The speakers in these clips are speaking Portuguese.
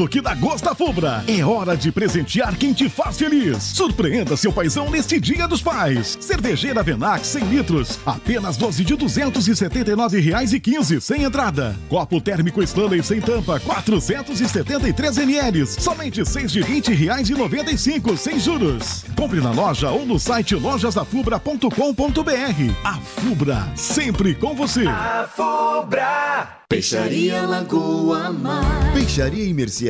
Agosto que dá gosto a Fubra. É hora de presentear quem te faz feliz. Surpreenda seu paizão neste Dia dos Pais. Cervejeira Venac 100 litros, apenas 12 de 279 reais e 15 sem entrada. Copo térmico Stanley sem tampa, 473 ml, somente 6 de 20 reais e 95 sem juros. Compre na loja ou no site lojasafubra.com.br. A Fubra, sempre com você. A Fubra. Peixaria Lagoa Mar. Peixaria e Mercearia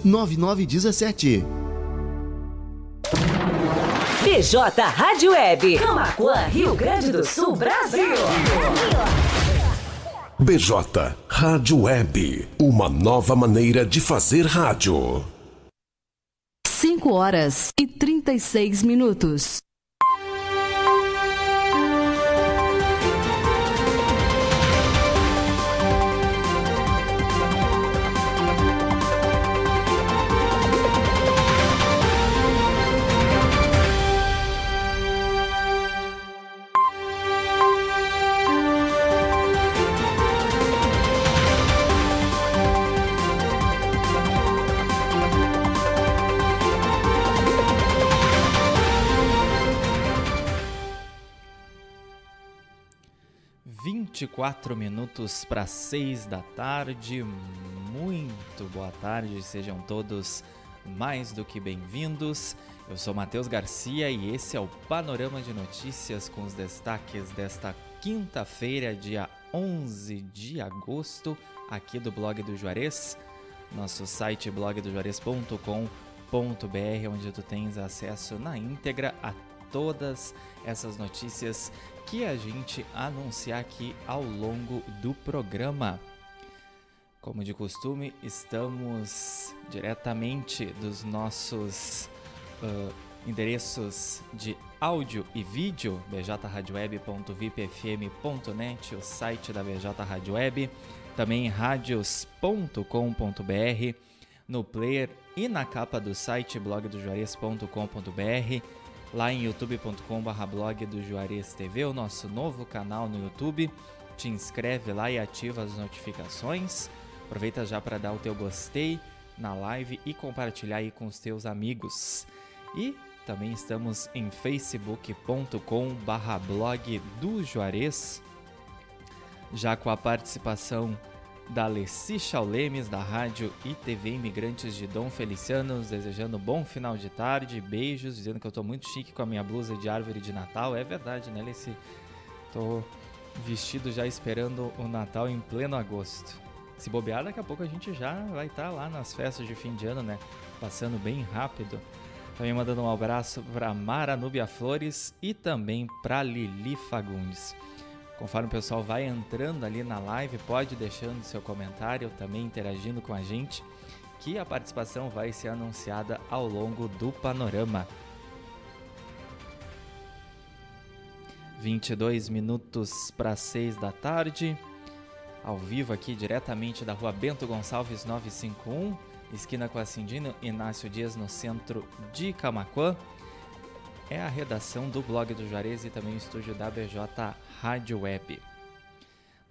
9917. BJ Rádio Web, Camacuã, Rio Grande do Sul, Brasil. BJ Rádio Web, uma nova maneira de fazer rádio. 5 horas e 36 minutos. 24 minutos para 6 da tarde. Muito boa tarde, sejam todos mais do que bem-vindos. Eu sou Matheus Garcia e esse é o Panorama de Notícias com os destaques desta quinta-feira, dia 11 de agosto, aqui do blog do Juarez, nosso site blogdojuarez.com.br, onde tu tens acesso na íntegra a todas essas notícias que a gente anunciar aqui ao longo do programa. Como de costume, estamos diretamente dos nossos uh, endereços de áudio e vídeo, bjradioweb.vipfm.net, o site da BJ Rádio Web, também radios.com.br, no player e na capa do site blogdojuarez.com.br lá em youtube.com.br blog do Juarez TV, o nosso novo canal no YouTube. Te inscreve lá e ativa as notificações. Aproveita já para dar o teu gostei na live e compartilhar aí com os teus amigos. E também estamos em facebook.com barra blog do Juarez, já com a participação da Alessi Chaulemes, da Rádio e TV Imigrantes de Dom Feliciano, desejando um bom final de tarde, beijos, dizendo que eu tô muito chique com a minha blusa de árvore de Natal. É verdade, né, Alessi? Tô vestido já esperando o Natal em pleno agosto. Se bobear, daqui a pouco a gente já vai estar tá lá nas festas de fim de ano, né? Passando bem rápido. Também mandando um abraço para Mara Núbia Flores e também para Lili Fagundes. Conforme o pessoal vai entrando ali na live, pode deixando seu comentário, também interagindo com a gente, que a participação vai ser anunciada ao longo do panorama. 22 minutos para 6 da tarde, ao vivo aqui diretamente da rua Bento Gonçalves 951, esquina com a Cindino Inácio Dias, no centro de Camacuã é a redação do blog do Juarez e também o estúdio da BJ Rádio Web.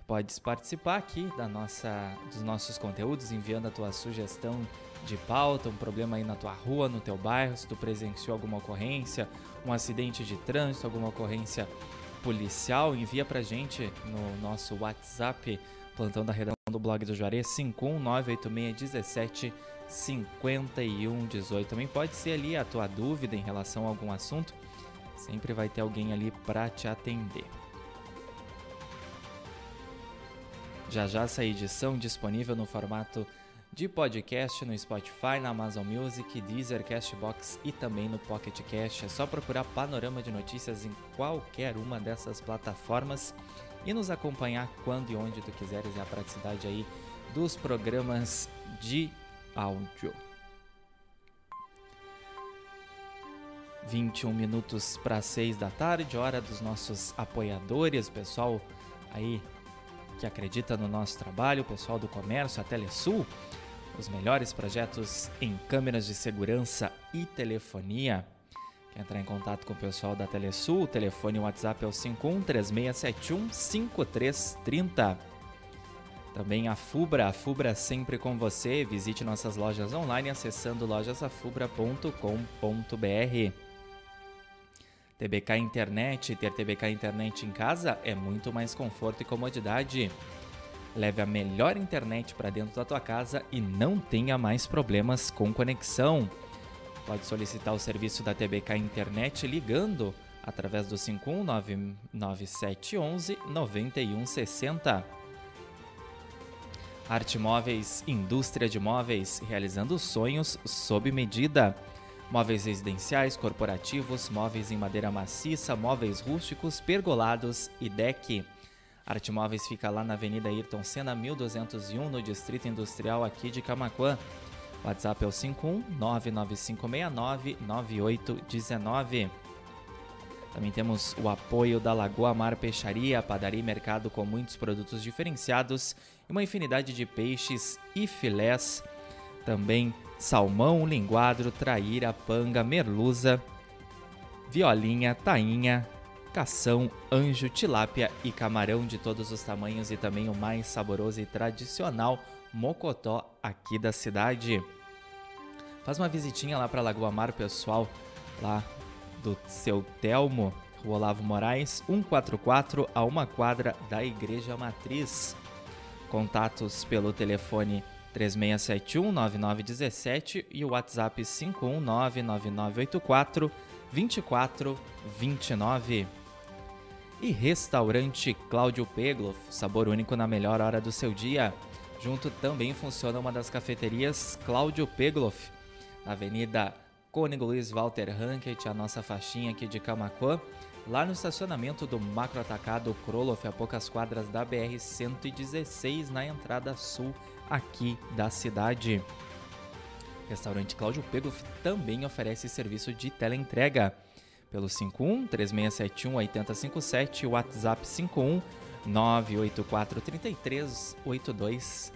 Podes participar aqui da nossa, dos nossos conteúdos enviando a tua sugestão de pauta, um problema aí na tua rua, no teu bairro, se tu presenciou alguma ocorrência, um acidente de trânsito, alguma ocorrência policial, envia pra gente no nosso WhatsApp, plantão da redação do blog do Juarez, 5198617 5118. Também pode ser ali a tua dúvida em relação a algum assunto, sempre vai ter alguém ali para te atender. Já já essa edição disponível no formato de podcast no Spotify, na Amazon Music, Deezer, Castbox e também no Pocket Cast. É só procurar Panorama de Notícias em qualquer uma dessas plataformas e nos acompanhar quando e onde tu quiseres. É a praticidade aí dos programas de áudio. 21 minutos para 6 da tarde, hora dos nossos apoiadores, pessoal aí que acredita no nosso trabalho, o pessoal do comércio, a Telesul, os melhores projetos em câmeras de segurança e telefonia. Quer entrar em contato com o pessoal da Telesul? O telefone e o WhatsApp é o 51 3671 5330. Também a Fubra, a Fubra sempre com você. Visite nossas lojas online acessando lojasafubra.com.br. TBK Internet, ter TBK Internet em casa é muito mais conforto e comodidade. Leve a melhor internet para dentro da tua casa e não tenha mais problemas com conexão. Pode solicitar o serviço da TBK Internet ligando através do 5199711 9160. Arte Móveis, indústria de móveis, realizando sonhos sob medida. Móveis residenciais, corporativos, móveis em madeira maciça, móveis rústicos, pergolados e deck. Arte Móveis fica lá na Avenida Ayrton Senna, 1201, no Distrito Industrial aqui de Camaquã. WhatsApp é o 51995699819. Também temos o apoio da Lagoa Mar Peixaria, padaria e mercado com muitos produtos diferenciados e uma infinidade de peixes e filés. Também salmão, linguadro, traíra, panga, merluza, violinha, tainha, cação, anjo, tilápia e camarão de todos os tamanhos e também o mais saboroso e tradicional mocotó aqui da cidade. Faz uma visitinha lá para Lagoa Mar, pessoal, lá do seu Telmo, Rua Olavo Moraes, 144 a uma quadra da Igreja Matriz. Contatos pelo telefone 3671-9917 e o WhatsApp 519-9984-2429. E Restaurante Cláudio Pegloff, sabor único na melhor hora do seu dia. Junto também funciona uma das cafeterias Cláudio Pegloff, na Avenida Cônigo Luiz Walter Hankett, a nossa faixinha aqui de Camacuã, lá no estacionamento do Macro Atacado Kroloff, a poucas quadras da BR-116, na entrada sul aqui da cidade. Restaurante Cláudio Pegloff também oferece serviço de teleentrega pelo 51 3671 8057 WhatsApp 51 984 33 82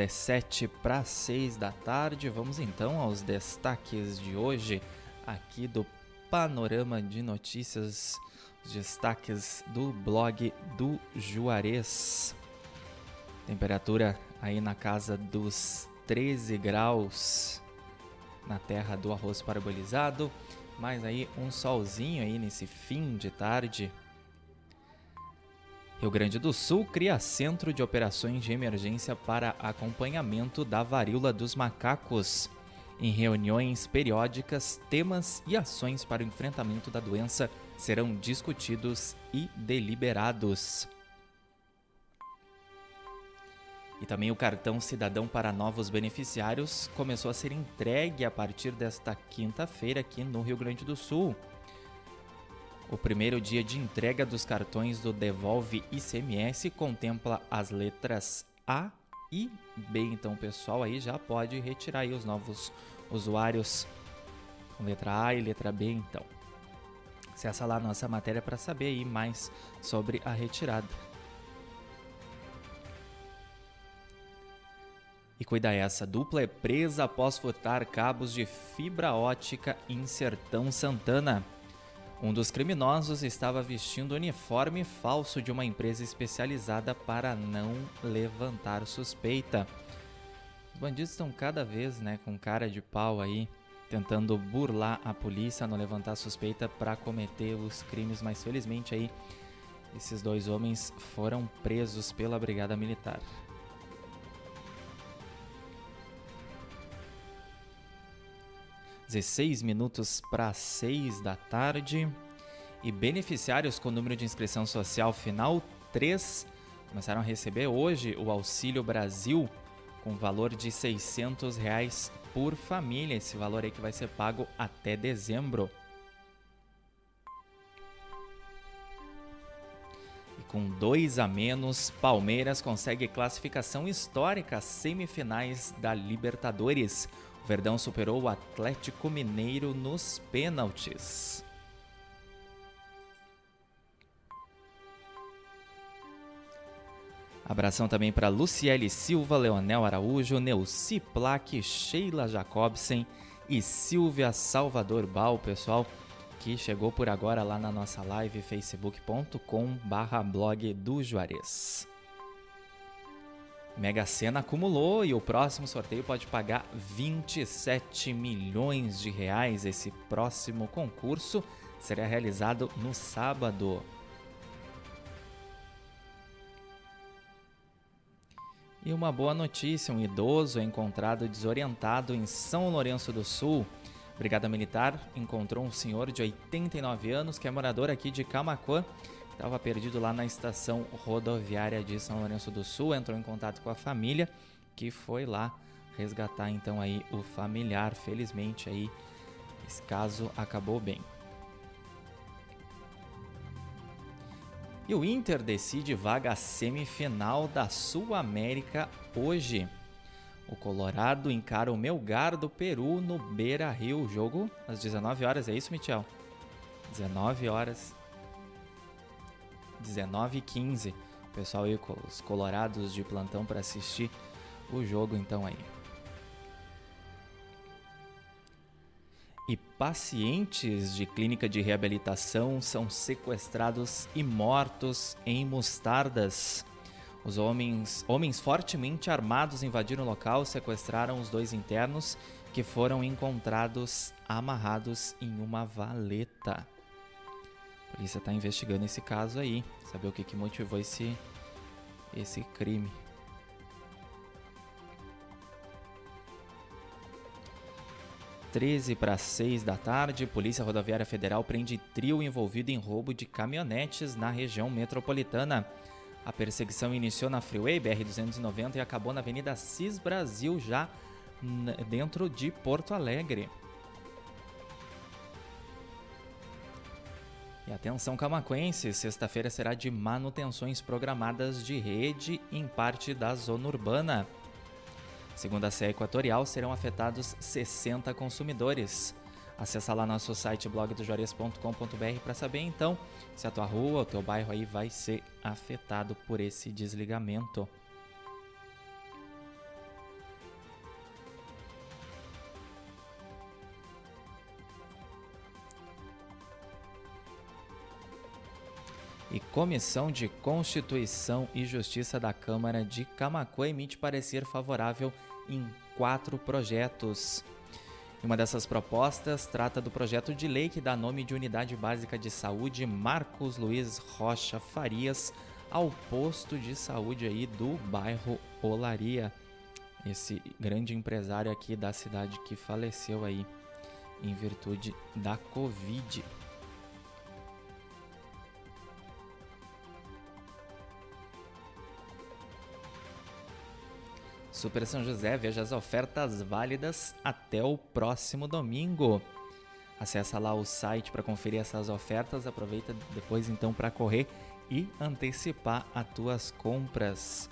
17 para 6 da tarde. Vamos então aos destaques de hoje aqui do Panorama de Notícias, os destaques do blog do Juarez. Temperatura aí na casa dos 13 graus na terra do arroz parabolizado, mas aí um solzinho aí nesse fim de tarde Rio Grande do Sul cria centro de operações de emergência para acompanhamento da varíola dos macacos. Em reuniões periódicas, temas e ações para o enfrentamento da doença serão discutidos e deliberados. E também o cartão Cidadão para novos beneficiários começou a ser entregue a partir desta quinta-feira aqui no Rio Grande do Sul. O primeiro dia de entrega dos cartões do Devolve ICMS contempla as letras A e B. Então, pessoal aí já pode retirar aí os novos usuários com letra A e letra B, então. Acessa lá a nossa matéria para saber aí mais sobre a retirada. E cuida essa, dupla é presa após furtar cabos de fibra ótica em Sertão Santana. Um dos criminosos estava vestindo uniforme falso de uma empresa especializada para não levantar suspeita. Os bandidos estão cada vez, né, com cara de pau aí, tentando burlar a polícia, não levantar suspeita para cometer os crimes, mas felizmente aí esses dois homens foram presos pela Brigada Militar. 16 minutos para 6 da tarde. E beneficiários com número de inscrição social final 3 começaram a receber hoje o Auxílio Brasil com valor de 600 reais por família. Esse valor aí que vai ser pago até dezembro. E com dois a menos, Palmeiras consegue classificação histórica semifinais da Libertadores. Verdão superou o Atlético Mineiro nos pênaltis. Abração também para Luciele Silva, Leonel Araújo, Neuci Plaque, Sheila Jacobsen e Silvia Salvador Bal, pessoal que chegou por agora lá na nossa live facebook.com barra blog do Juarez. Mega Sena acumulou e o próximo sorteio pode pagar 27 milhões de reais. Esse próximo concurso será realizado no sábado. E uma boa notícia: um idoso é encontrado desorientado em São Lourenço do Sul. Brigada Militar encontrou um senhor de 89 anos que é morador aqui de Camacuã estava perdido lá na estação rodoviária de São Lourenço do Sul, entrou em contato com a família, que foi lá resgatar então aí o familiar. Felizmente aí esse caso acabou bem. E o Inter decide vaga semifinal da Sul América hoje. O Colorado encara o Melgar do Peru no Beira Rio. Jogo às 19 horas, é isso, Michel? 19 horas 19 e 15. Pessoal aí, os colorados de plantão para assistir o jogo então aí. E pacientes de clínica de reabilitação são sequestrados e mortos em mostardas. Os homens, homens fortemente armados invadiram o local, sequestraram os dois internos que foram encontrados amarrados em uma valeta. A polícia está investigando esse caso aí, saber o que, que motivou esse, esse crime. Treze para seis da tarde, Polícia Rodoviária Federal prende trio envolvido em roubo de caminhonetes na região metropolitana. A perseguição iniciou na Freeway BR-290 e acabou na Avenida Cis Brasil, já dentro de Porto Alegre. E atenção camaquense, sexta-feira será de manutenções programadas de rede em parte da zona urbana. Segundo a CE Equatorial, serão afetados 60 consumidores. Acesse lá nosso site blogdojuarez.com.br para saber então se a tua rua, o teu bairro aí vai ser afetado por esse desligamento. E Comissão de Constituição e Justiça da Câmara de Camacuã emite parecer favorável em quatro projetos. Uma dessas propostas trata do projeto de lei que dá nome de Unidade Básica de Saúde Marcos Luiz Rocha Farias ao posto de saúde aí do bairro Olaria. Esse grande empresário aqui da cidade que faleceu aí em virtude da Covid. Super São José, veja as ofertas válidas até o próximo domingo. Acesse lá o site para conferir essas ofertas, aproveita depois então para correr e antecipar as tuas compras.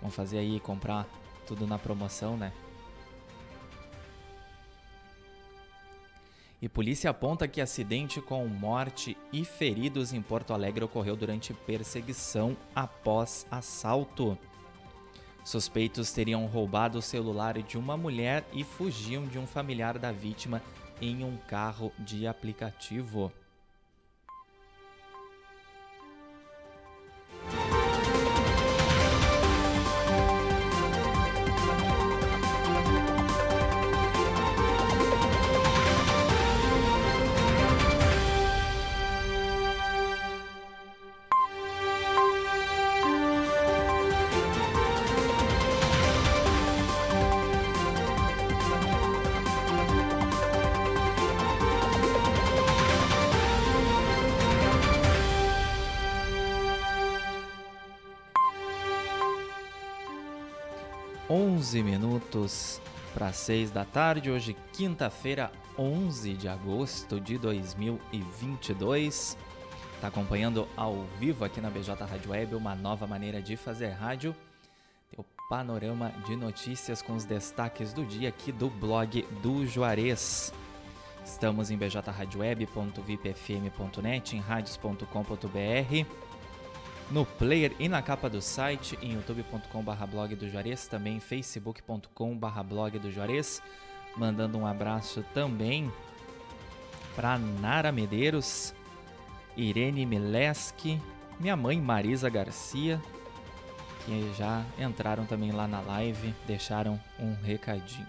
Vamos fazer aí comprar tudo na promoção, né? E polícia aponta que acidente com morte e feridos em Porto Alegre ocorreu durante perseguição após assalto. Suspeitos teriam roubado o celular de uma mulher e fugiam de um familiar da vítima em um carro de aplicativo. 11 minutos para 6 da tarde, hoje quinta-feira, 11 de agosto de 2022. Está acompanhando ao vivo aqui na BJ Rádio Web uma nova maneira de fazer rádio. Teu panorama de notícias com os destaques do dia aqui do blog do Juarez. Estamos em bjradioweb.vipfm.net, em radios.com.br no player e na capa do site, em youtube.com.br blog do Juarez, também facebook.com.br blog do Juarez. Mandando um abraço também para Nara Medeiros, Irene Mileski, minha mãe Marisa Garcia, que já entraram também lá na live, deixaram um recadinho.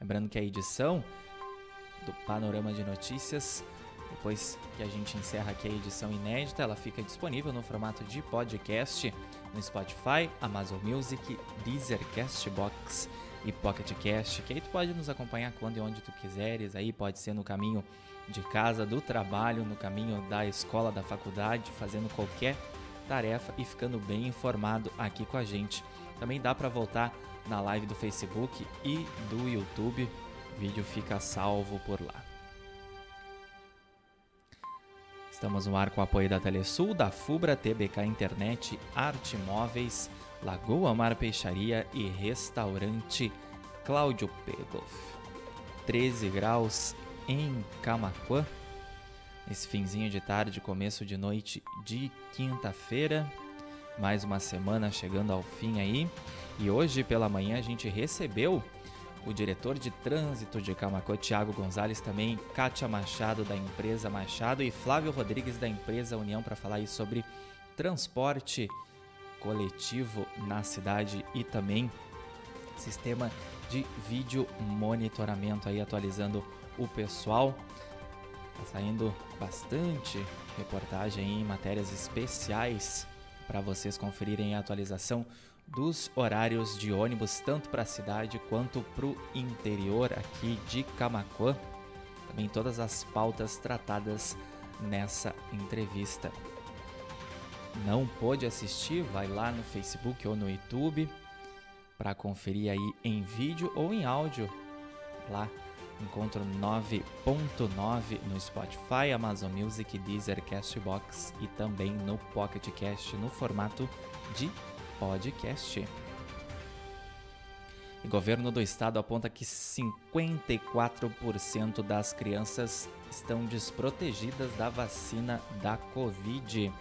Lembrando que a edição do Panorama de Notícias depois que a gente encerra aqui a edição inédita, ela fica disponível no formato de podcast no Spotify, Amazon Music, Deezer, Castbox e Pocket Cast, que aí tu pode nos acompanhar quando e onde tu quiseres, aí pode ser no caminho de casa, do trabalho, no caminho da escola, da faculdade, fazendo qualquer tarefa e ficando bem informado aqui com a gente. Também dá para voltar na live do Facebook e do YouTube. O vídeo fica salvo por lá. Estamos no ar com o apoio da Telesul, da Fubra, TBK Internet, Arte Móveis, Lagoa Mar Peixaria e Restaurante Cláudio Pegoff. 13 graus em Camacuã. Esse finzinho de tarde, começo de noite de quinta-feira. Mais uma semana chegando ao fim aí. E hoje pela manhã a gente recebeu o diretor de trânsito de Camacô, Tiago Gonzalez, também Kátia Machado, da empresa Machado, e Flávio Rodrigues, da empresa União, para falar aí sobre transporte coletivo na cidade e também sistema de vídeo monitoramento aí atualizando o pessoal. Tá saindo bastante reportagem em matérias especiais para vocês conferirem a atualização dos horários de ônibus, tanto para a cidade quanto para o interior aqui de Camacuã. Também todas as pautas tratadas nessa entrevista. Não pôde assistir? Vai lá no Facebook ou no YouTube para conferir aí em vídeo ou em áudio. Lá encontro 9.9 no Spotify, Amazon Music, Deezer, Castbox e também no Pocket Cast no formato de podcast. O governo do estado aponta que 54% das crianças estão desprotegidas da vacina da Covid.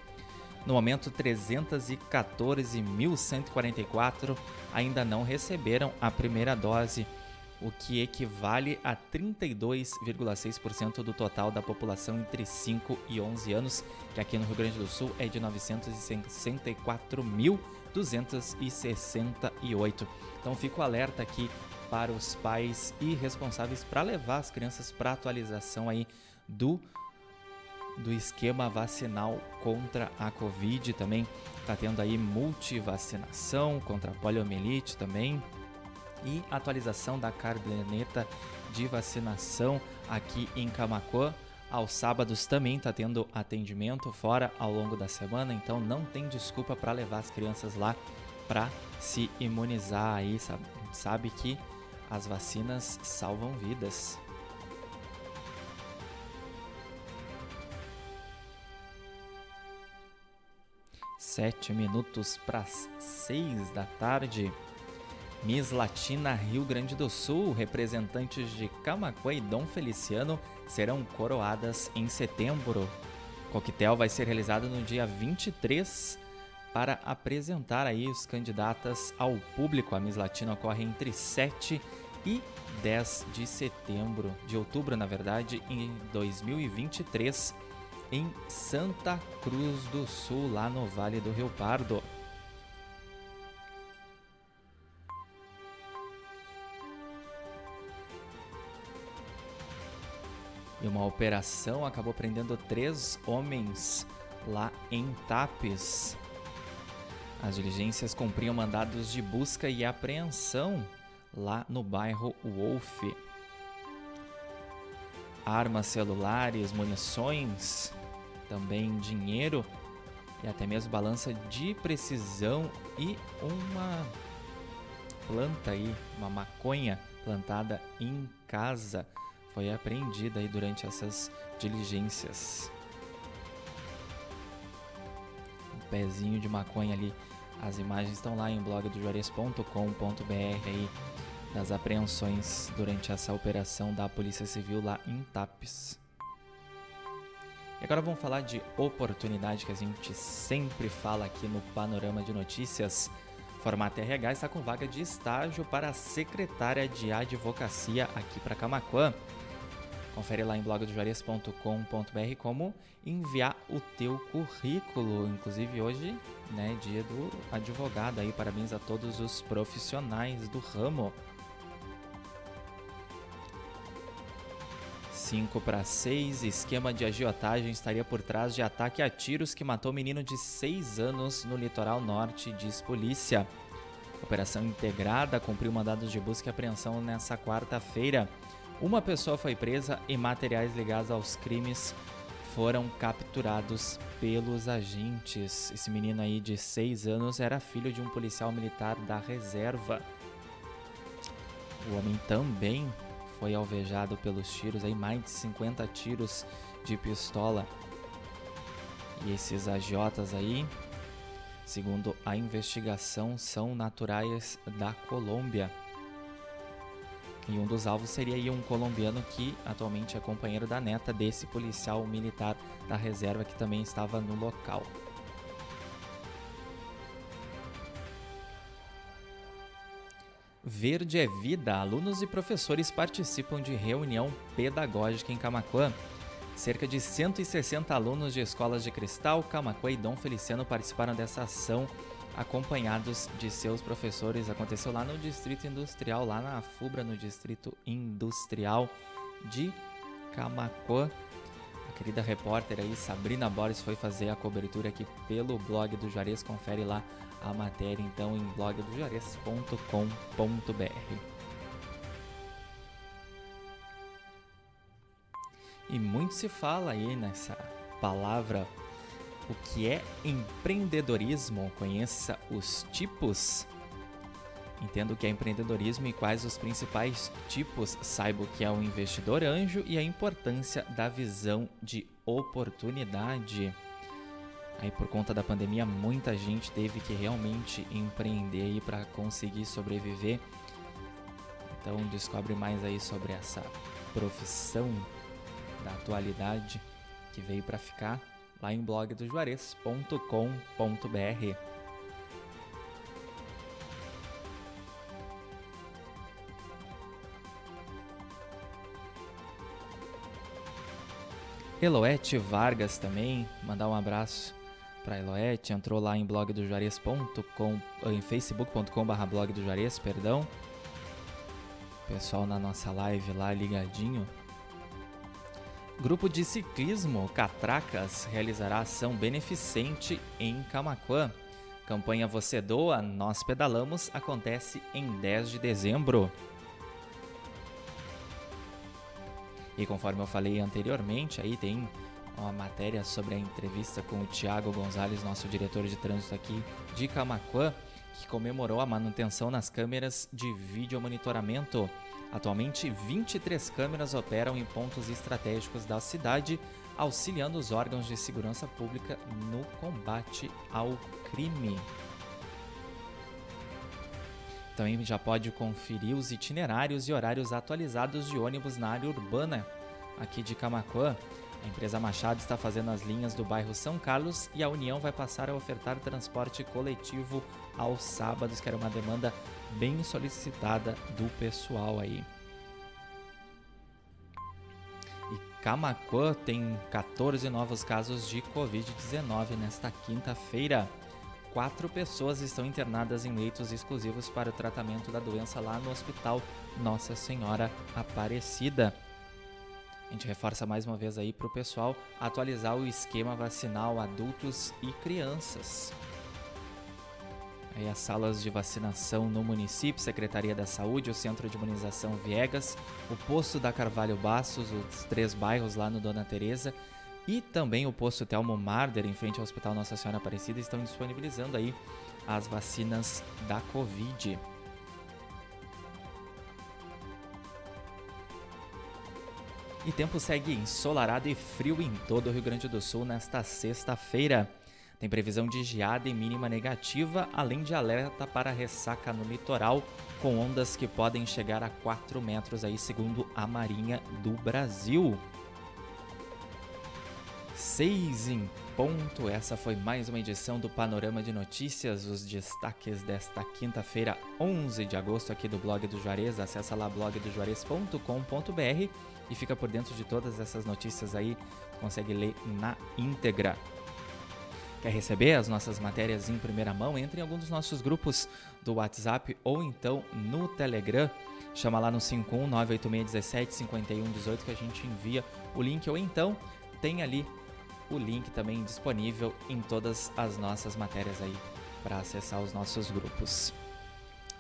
No momento, 314.144 ainda não receberam a primeira dose, o que equivale a 32,6% do total da população entre 5 e 11 anos, que aqui no Rio Grande do Sul é de 964 mil 268. Então fico alerta aqui para os pais e responsáveis para levar as crianças para atualização aí do do esquema vacinal contra a Covid também está tendo aí multivacinação contra a poliomielite também e atualização da caderneta de vacinação aqui em Camacuã aos sábados também está tendo atendimento fora ao longo da semana, então não tem desculpa para levar as crianças lá para se imunizar aí, sabe? sabe que as vacinas salvam vidas. Sete minutos para seis da tarde. Miss Latina Rio Grande do Sul, representantes de Camacuã e Dom Feliciano serão coroadas em setembro. Coquetel vai ser realizado no dia 23 para apresentar aí os candidatas ao público. A Miss Latina ocorre entre 7 e 10 de setembro, de outubro, na verdade, em 2023, em Santa Cruz do Sul, lá no Vale do Rio Pardo. E uma operação acabou prendendo três homens lá em Tapes. As diligências cumpriam mandados de busca e apreensão lá no bairro Wolf. Armas celulares, munições, também dinheiro e até mesmo balança de precisão e uma planta aí, uma maconha plantada em casa foi apreendida aí durante essas diligências. Um pezinho de maconha ali. As imagens estão lá em blog do juarez.com.br das apreensões durante essa operação da Polícia Civil lá em Tapes. E agora vamos falar de oportunidade que a gente sempre fala aqui no Panorama de Notícias. Formato RH está com vaga de estágio para a secretária de advocacia aqui para Camacuã. Confere lá em blogdojuarez.com.br como enviar o teu currículo. Inclusive hoje, né, dia do advogado aí. Parabéns a todos os profissionais do ramo. 5 para 6, esquema de agiotagem estaria por trás de ataque a tiros que matou menino de 6 anos no litoral norte, diz polícia. Operação integrada cumpriu mandados de busca e apreensão nessa quarta-feira. Uma pessoa foi presa e materiais ligados aos crimes foram capturados pelos agentes. Esse menino aí de 6 anos era filho de um policial militar da reserva. O homem também foi alvejado pelos tiros, aí mais de 50 tiros de pistola. E esses agiotas aí, segundo a investigação, são naturais da Colômbia. E um dos alvos seria um colombiano que atualmente é companheiro da neta desse policial militar da reserva que também estava no local. Verde é Vida. Alunos e professores participam de reunião pedagógica em Camacuã. Cerca de 160 alunos de escolas de Cristal, Camacuã e Dom Feliciano participaram dessa ação acompanhados de seus professores. Aconteceu lá no Distrito Industrial, lá na FUBRA, no Distrito Industrial de Camacuã. A querida repórter aí, Sabrina Borges, foi fazer a cobertura aqui pelo blog do Juarez. Confere lá a matéria então em blogdojuarez.com.br. E muito se fala aí nessa palavra o que é empreendedorismo, conheça os tipos. Entenda o que é empreendedorismo e quais os principais tipos, saiba o que é o investidor anjo e a importância da visão de oportunidade. Aí por conta da pandemia, muita gente teve que realmente empreender aí para conseguir sobreviver. Então descobre mais aí sobre essa profissão da atualidade que veio para ficar lá em blogdojuarez.com.br. Eloete Vargas também, mandar um abraço para Eloete, entrou lá em blogdojuarez.com, em facebook.com/barra perdão. Pessoal na nossa live lá ligadinho. Grupo de ciclismo Catracas realizará ação beneficente em Camaquã. Campanha Você Doa, Nós Pedalamos acontece em 10 de dezembro. E conforme eu falei anteriormente, aí tem uma matéria sobre a entrevista com o Tiago Gonzalez, nosso diretor de trânsito aqui de Camaquã, que comemorou a manutenção nas câmeras de vídeo monitoramento. Atualmente, 23 câmeras operam em pontos estratégicos da cidade, auxiliando os órgãos de segurança pública no combate ao crime. também já pode conferir os itinerários e horários atualizados de ônibus na área urbana aqui de Camacuã. A empresa Machado está fazendo as linhas do bairro São Carlos e a União vai passar a ofertar transporte coletivo aos sábados, que era uma demanda bem solicitada do pessoal aí. E Camacuã tem 14 novos casos de Covid-19 nesta quinta-feira. Quatro pessoas estão internadas em leitos exclusivos para o tratamento da doença lá no Hospital Nossa Senhora Aparecida. A gente reforça mais uma vez aí para o pessoal atualizar o esquema vacinal adultos e crianças. As salas de vacinação no município, Secretaria da Saúde, o Centro de Imunização Viegas, o posto da Carvalho Bastos, os três bairros lá no Dona Teresa e também o posto Telmo Marder, em frente ao Hospital Nossa Senhora Aparecida, estão disponibilizando aí as vacinas da Covid. E tempo segue ensolarado e frio em todo o Rio Grande do Sul nesta sexta-feira. Tem previsão de geada e mínima negativa, além de alerta para ressaca no litoral, com ondas que podem chegar a 4 metros aí, segundo a Marinha do Brasil. 6 em ponto. Essa foi mais uma edição do Panorama de Notícias, os destaques desta quinta-feira, 11 de agosto, aqui do blog do Juarez. Acesse lá blogdojuarez.com.br e fica por dentro de todas essas notícias aí, consegue ler na íntegra. Quer receber as nossas matérias em primeira mão? Entre em algum dos nossos grupos do WhatsApp ou então no Telegram. Chama lá no 51986175118 que a gente envia o link ou então tem ali o link também disponível em todas as nossas matérias aí para acessar os nossos grupos.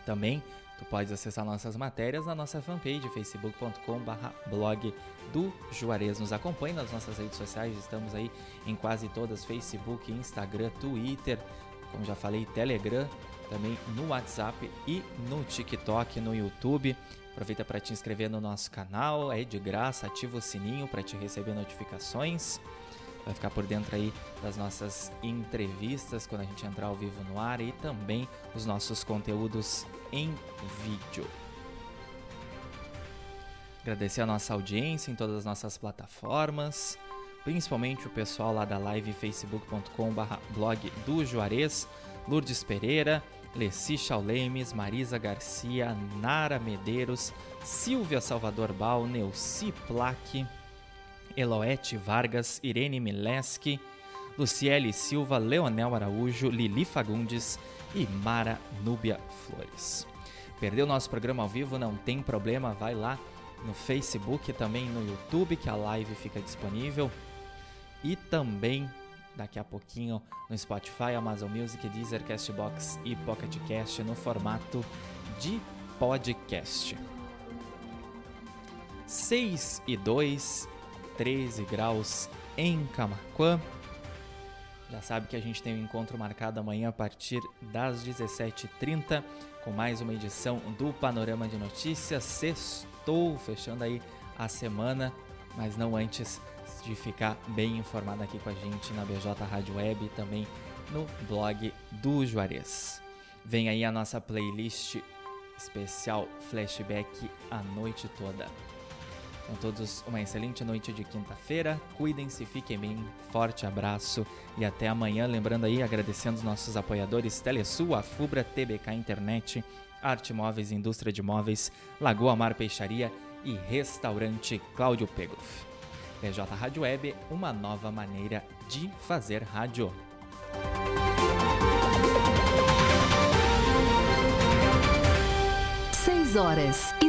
Também Tu pode acessar nossas matérias na nossa fanpage facebook.com/blog do Juarez. Nos acompanhe nas nossas redes sociais, estamos aí em quase todas: Facebook, Instagram, Twitter, como já falei, Telegram, também no WhatsApp e no TikTok, no YouTube. Aproveita para te inscrever no nosso canal, é de graça, ativa o sininho para te receber notificações vai ficar por dentro aí das nossas entrevistas quando a gente entrar ao vivo no ar e também os nossos conteúdos em vídeo. Agradecer a nossa audiência em todas as nossas plataformas, principalmente o pessoal lá da live facebook.com/blog do Juarez, Lourdes Pereira, Leci Chaulemes, Marisa Garcia, Nara Medeiros, Silvia Salvador Bal, Neuci Plaque, Eloete Vargas, Irene Mileski, Luciele Silva, Leonel Araújo, Lili Fagundes e Mara Núbia Flores. Perdeu nosso programa ao vivo? Não tem problema, vai lá no Facebook, também no YouTube, que a live fica disponível. E também daqui a pouquinho no Spotify, Amazon Music, Deezer, Castbox e Pocket Cast no formato de podcast. 6 e 2 13 graus em Camacuã. Já sabe que a gente tem um encontro marcado amanhã a partir das 17h30 com mais uma edição do Panorama de Notícias. Sextou, fechando aí a semana, mas não antes de ficar bem informado aqui com a gente na BJ Rádio Web e também no blog do Juarez. Vem aí a nossa playlist especial flashback a noite toda. Tenham todos uma excelente noite de quinta-feira. Cuidem-se, fiquem bem. Forte abraço e até amanhã. Lembrando aí, agradecendo os nossos apoiadores Telesul, a Fubra, TBK Internet, Arte Móveis, Indústria de Móveis, Lagoa Mar Peixaria e Restaurante Cláudio Pegoff. PJ Rádio Web, uma nova maneira de fazer rádio. 6 horas e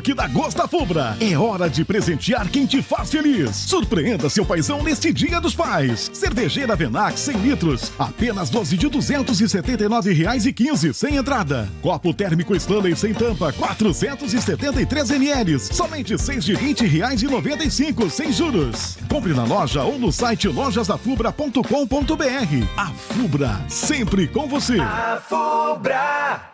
que dá gosto da Fubra. É hora de presentear quem te faz feliz. Surpreenda seu paizão neste Dia dos Pais. Cervejeira Venac 100 litros, apenas 12 de 279 reais e 15 sem entrada. Copo térmico Stanley sem tampa, 473 ml, somente 6 de 20 reais e 95 sem juros. Compre na loja ou no site lojasdafubra.com.br. A Fubra, sempre com você. A Fubra.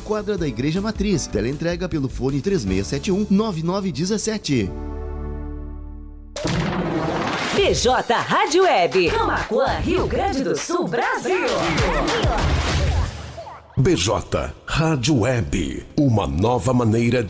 quadra da Igreja Matriz. Teleentrega pelo fone 3671 9917. PJ Rádio Web. Camacuã, Rio Grande do Sul, Brasil. BJ Rádio Web, uma nova maneira de